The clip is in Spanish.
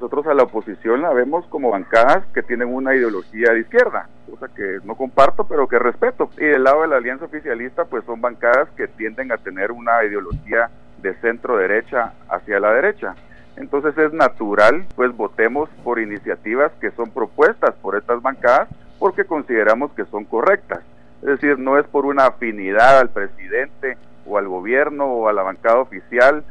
nosotros a la oposición la vemos como bancadas que tienen una ideología de izquierda, cosa que no comparto, pero que respeto. Y del lado de la alianza oficialista, pues son bancadas que tienden a tener una ideología de centro derecha hacia la derecha. Entonces es natural, pues votemos por iniciativas que son propuestas por estas bancadas porque consideramos que son correctas. Es decir, no es por una afinidad al presidente o al gobierno o a la bancada oficial